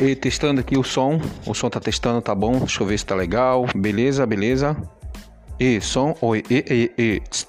E testando aqui o som. O som tá testando, tá bom? Deixa eu ver se tá legal. Beleza, beleza. E som, oi, e, e, e. Tss,